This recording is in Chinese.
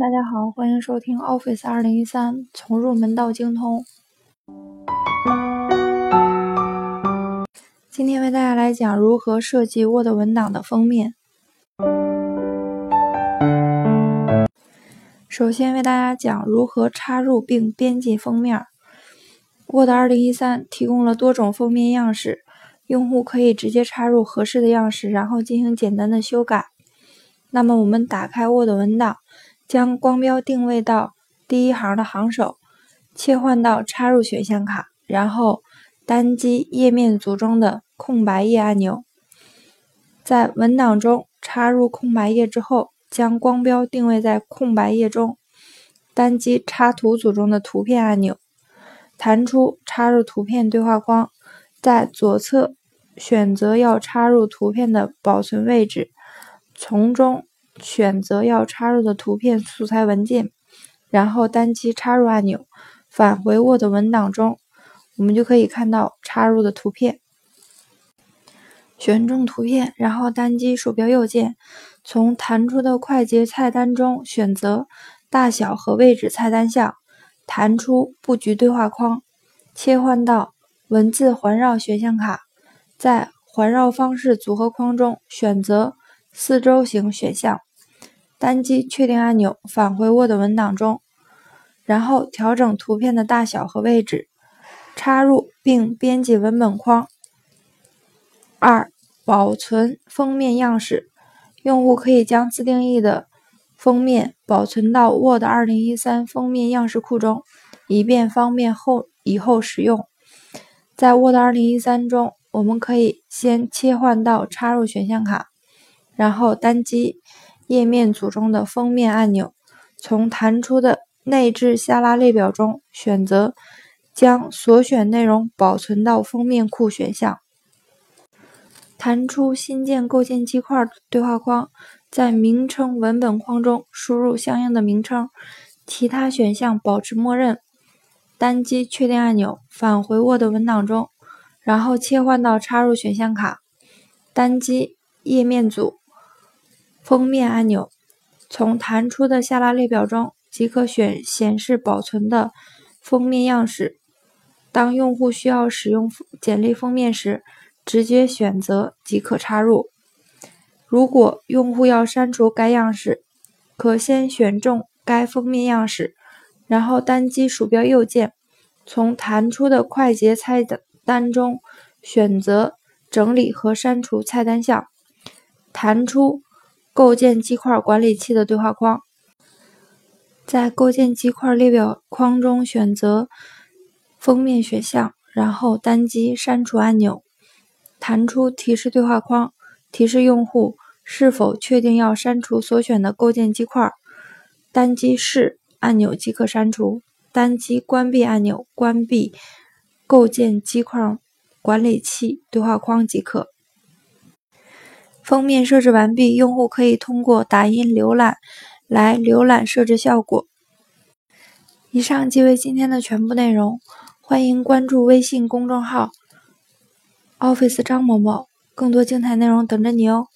大家好，欢迎收听 Office 二零一三，从入门到精通。今天为大家来讲如何设计 Word 文档的封面。首先为大家讲如何插入并编辑封面。Word 二零一三提供了多种封面样式，用户可以直接插入合适的样式，然后进行简单的修改。那么我们打开 Word 文档。将光标定位到第一行的行首，切换到插入选项卡，然后单击页面组中的空白页按钮。在文档中插入空白页之后，将光标定位在空白页中，单击插图组中的图片按钮，弹出插入图片对话框，在左侧选择要插入图片的保存位置，从中。选择要插入的图片素材文件，然后单击插入按钮，返回 Word 文档中，我们就可以看到插入的图片。选中图片，然后单击鼠标右键，从弹出的快捷菜单中选择大小和位置菜单项，弹出布局对话框，切换到文字环绕选项卡，在环绕方式组合框中选择四周形选项。单击确定按钮，返回 Word 文档中，然后调整图片的大小和位置，插入并编辑文本框。二、保存封面样式，用户可以将自定义的封面保存到 Word 2013封面样式库中，以便方便后以后使用。在 Word 2013中，我们可以先切换到插入选项卡，然后单击。页面组中的封面按钮，从弹出的内置下拉列表中选择将所选内容保存到封面库选项，弹出新建构建基块对话框，在名称文本框中输入相应的名称，其他选项保持默认。单击确定按钮，返回 Word 文档中，然后切换到插入选项卡，单击页面组。封面按钮，从弹出的下拉列表中即可选显示保存的封面样式。当用户需要使用简历封面时，直接选择即可插入。如果用户要删除该样式，可先选中该封面样式，然后单击鼠标右键，从弹出的快捷菜单中选择整理和删除菜单项，弹出。构建基块管理器的对话框，在构建基块列表框中选择封面选项，然后单击删除按钮，弹出提示对话框，提示用户是否确定要删除所选的构建基块，单击是按钮即可删除，单击关闭按钮关闭构建基块管理器对话框即可。封面设置完毕，用户可以通过打印浏览来浏览设置效果。以上即为今天的全部内容，欢迎关注微信公众号 “Office 张某某”，更多精彩内容等着你哦。